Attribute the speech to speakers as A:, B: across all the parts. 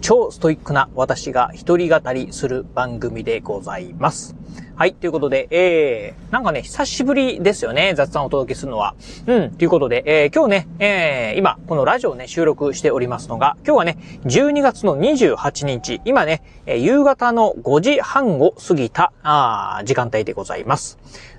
A: 超ストイックな私が一人語りする番組でございます。はい。ということで、えー、なんかね、久しぶりですよね。雑談をお届けするのは。うん。ということで、えー、今日ね、えー、今、このラジオをね、収録しておりますのが、今日はね、12月の28日、今ね、えー、夕方の5時半を過ぎた、あ時間帯でございます。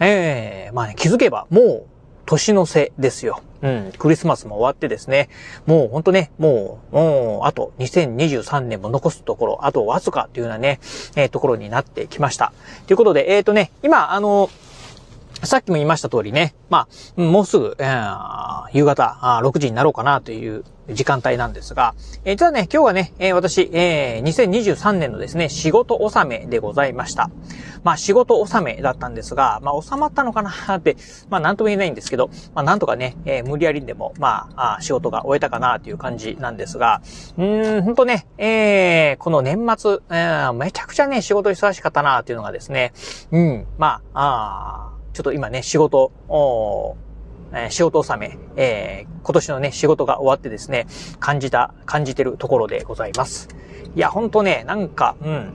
A: えー、まあね、気づけば、もう、年の瀬ですよ。うん、クリスマスも終わってですね、もうほんとね、もう、もう、あと2023年も残すところ、あとわずかというようなね、えー、ところになってきました。ということで、えっ、ー、とね、今、あの、さっきも言いました通りね、まあ、もうすぐ、えー、夕方あ6時になろうかなという時間帯なんですが、えー、実はね、今日はね、えー、私、えー、2023年のですね、仕事納めでございました。まあ、仕事納めだったんですが、まあ、収まったのかなって、まあ、なんとも言えないんですけど、まあ、なんとかね、えー、無理やりでも、まあ、あ仕事が終えたかなという感じなんですが、うーん、ほんとね、えー、この年末、えー、めちゃくちゃね、仕事忙しかったなっていうのがですね、うん、まあ、あちょっと今ね、仕事、えー、仕事納め、えー、今年のね、仕事が終わってですね、感じた、感じてるところでございます。いや、ほんとね、なんか、うん、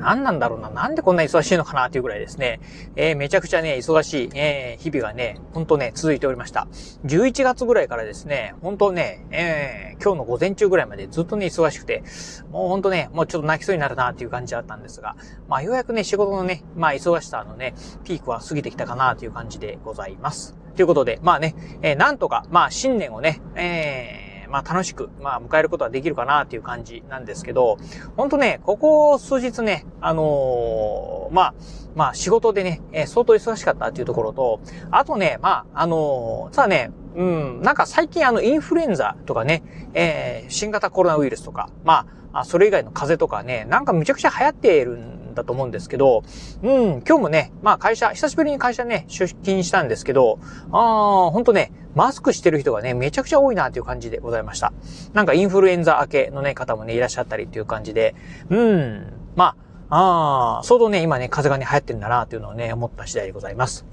A: 何なんだろうな。なんでこんな忙しいのかなっていうぐらいですね。えー、めちゃくちゃね、忙しい、えー、日々がね、ほんとね、続いておりました。11月ぐらいからですね、ほんとね、えー、今日の午前中ぐらいまでずっとね、忙しくて、もうほんとね、もうちょっと泣きそうになるなっていう感じだったんですが、まあ、ようやくね、仕事のね、まあ、忙しさのね、ピークは過ぎてきたかなという感じでございます。ということで、まあね、えー、なんとか、まあ、新年をね、えー、まあ楽しく、まあ迎えることはできるかなっていう感じなんですけど、ほんとね、ここ数日ね、あのー、まあ、まあ仕事でね、えー、相当忙しかったっていうところと、あとね、まあ、あのー、さあね、うん、なんか最近あのインフルエンザとかね、えー、新型コロナウイルスとか、まあ、それ以外の風邪とかね、なんかむちゃくちゃ流行っているんだと思うんですけど、うん、今日もね、まあ会社、久しぶりに会社ね、出勤したんですけど、ああ、ほんとね、マスクしてる人がね、めちゃくちゃ多いなという感じでございました。なんかインフルエンザ明けのね、方もね、いらっしゃったりっていう感じで、うん、まあ、ああ、相当ね、今ね、風がね、流行ってるんだなというのをね、思った次第でございます。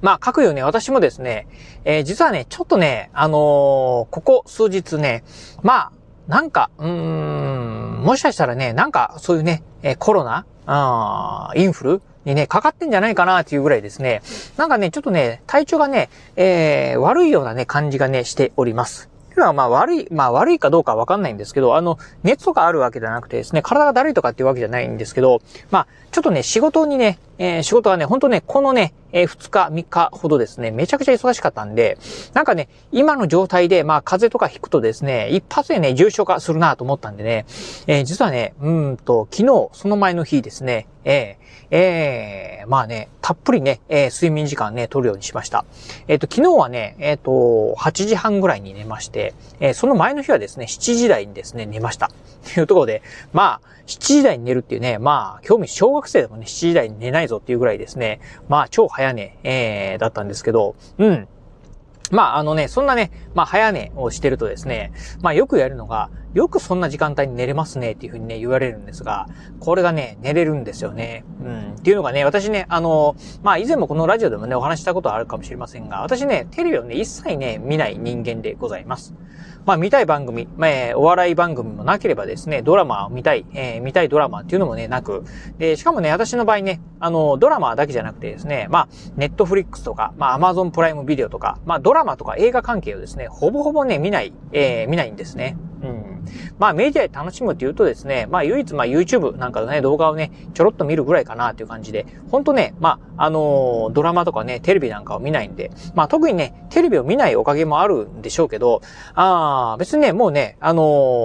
A: まあ、各よね、私もですね、えー、実はね、ちょっとね、あのー、ここ数日ね、まあ、なんか、うーん、もしかしたらね、なんかそういうね、えコロナ、あインフルにね、かかってんじゃないかなっていうぐらいですね、なんかね、ちょっとね、体調がね、えー、悪いようなね、感じがね、しております。というのはまあ悪い、まあ悪いかどうかわかんないんですけど、あの、熱とかあるわけじゃなくてですね、体がだるいとかっていうわけじゃないんですけど、まあ、ちょっとね、仕事にね、えー、仕事がね、ほんとね、このね、えー、2日、3日ほどですね、めちゃくちゃ忙しかったんで、なんかね、今の状態で、まあ、風邪とか引くとですね、一発でね、重症化するなと思ったんでね、えー、実はね、うんと、昨日、その前の日ですね、えー、えー、まあね、たっぷりね、えー、睡眠時間ね、取るようにしました。えっ、ー、と、昨日はね、えっ、ー、と、8時半ぐらいに寝まして、えー、その前の日はですね、7時台にですね、寝ました。というところで、まあ、7時台に寝るっていうね、まあ、興味小学生でもね、7時台に寝ないぞっていうぐらいですね、まあ、超早寝、えー、だったんですけど、うん。まあ、あのね、そんなね、まあ、早寝をしてるとですね、まあ、よくやるのが、よくそんな時間帯に寝れますねっていうふうにね、言われるんですが、これがね、寝れるんですよね。うん。っていうのがね、私ね、あの、まあ以前もこのラジオでもね、お話したことはあるかもしれませんが、私ね、テレビをね、一切ね、見ない人間でございます。まあ見たい番組、まあ、お笑い番組もなければですね、ドラマを見たい、えー、見たいドラマっていうのもね、なく、で、しかもね、私の場合ね、あの、ドラマだけじゃなくてですね、まあ、ネットフリックスとか、まあ、アマゾンプライムビデオとか、まあ、とか映画関係をですね、ほぼほぼね、見ない、えー、見ないんですね。うん。まあメディアで楽しむって言うとですね、まあ唯一まあ YouTube なんかのね、動画をね、ちょろっと見るぐらいかなっていう感じで、ほんとね、まあ、あのー、ドラマとかね、テレビなんかを見ないんで、まあ特にね、テレビを見ないおかげもあるんでしょうけど、ああ、別にね、もうね、あの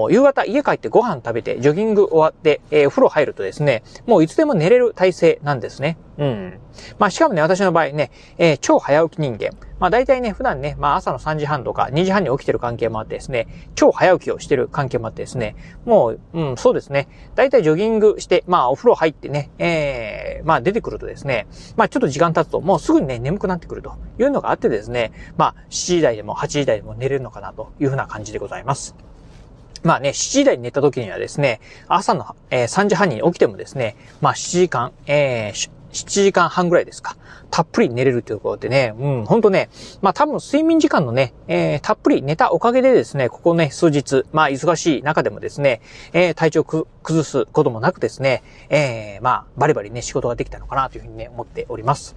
A: ー、夕方家帰ってご飯食べて、ジョギング終わって、えー、風呂入るとですね、もういつでも寝れる体制なんですね。うん。まあ、しかもね、私の場合ね、えー、超早起き人間。まあ、大体ね、普段ね、まあ、朝の3時半とか2時半に起きてる関係もあってですね、超早起きをしてる関係もあってですね、もう、うん、そうですね、大体ジョギングして、まあ、お風呂入ってね、えー、まあ、出てくるとですね、まあ、ちょっと時間経つと、もうすぐにね、眠くなってくるというのがあってですね、まあ、7時台でも8時台でも寝れるのかなというふうな感じでございます。まあね、7時台に寝た時にはですね、朝の、えー、3時半に起きてもですね、まあ7時間、えー、7時間半ぐらいですか。たっぷり寝れるということでね、うん、ほんとね、まあ多分睡眠時間のね、えー、たっぷり寝たおかげでですね、ここね、数日、まあ忙しい中でもですね、えー、体調崩すこともなくですね、えー、まあバリバリね、仕事ができたのかなというふうにね、思っております。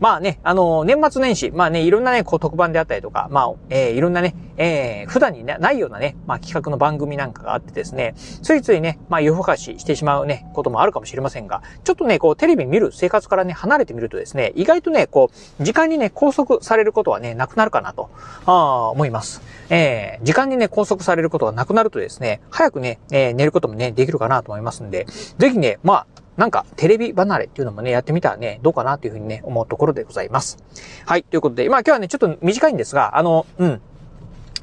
A: まあね、あの、年末年始、まあね、いろんなね、こう特番であったりとか、まあ、えー、いろんなね、えー、普段にないようなね、まあ企画の番組なんかがあってですね、ついついね、まあ夜更かししてしまうね、こともあるかもしれませんが、ちょっとね、こうテレビ見る生活からね、離れてみるとですね、意外とね、こう、時間にね、拘束されることはね、なくなるかなと、あ思います。えー、時間にね、拘束されることがなくなるとですね、早くね、えー、寝ることもね、できるかなと思いますんで、ぜひね、まあ、なんかテレビ離れっていうのもね、やってみたらね、どうかなというふうにね、思うところでございます。はい、ということで、まあ今日はね、ちょっと短いんですが、あの、うん。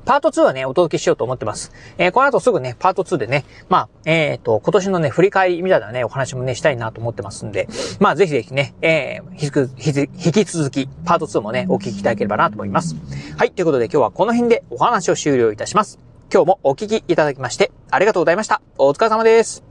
A: パート2はね、お届けしようと思ってます。えー、この後すぐね、パート2でね、まあ、えっ、ー、と、今年のね、振り返りみたいなね、お話もね、したいなと思ってますんで、まあ、ぜひぜひね、えー、引き続き、パート2もね、お聞きいただければなと思います。はい、ということで今日はこの辺でお話を終了いたします。今日もお聞きいただきまして、ありがとうございました。お疲れ様です。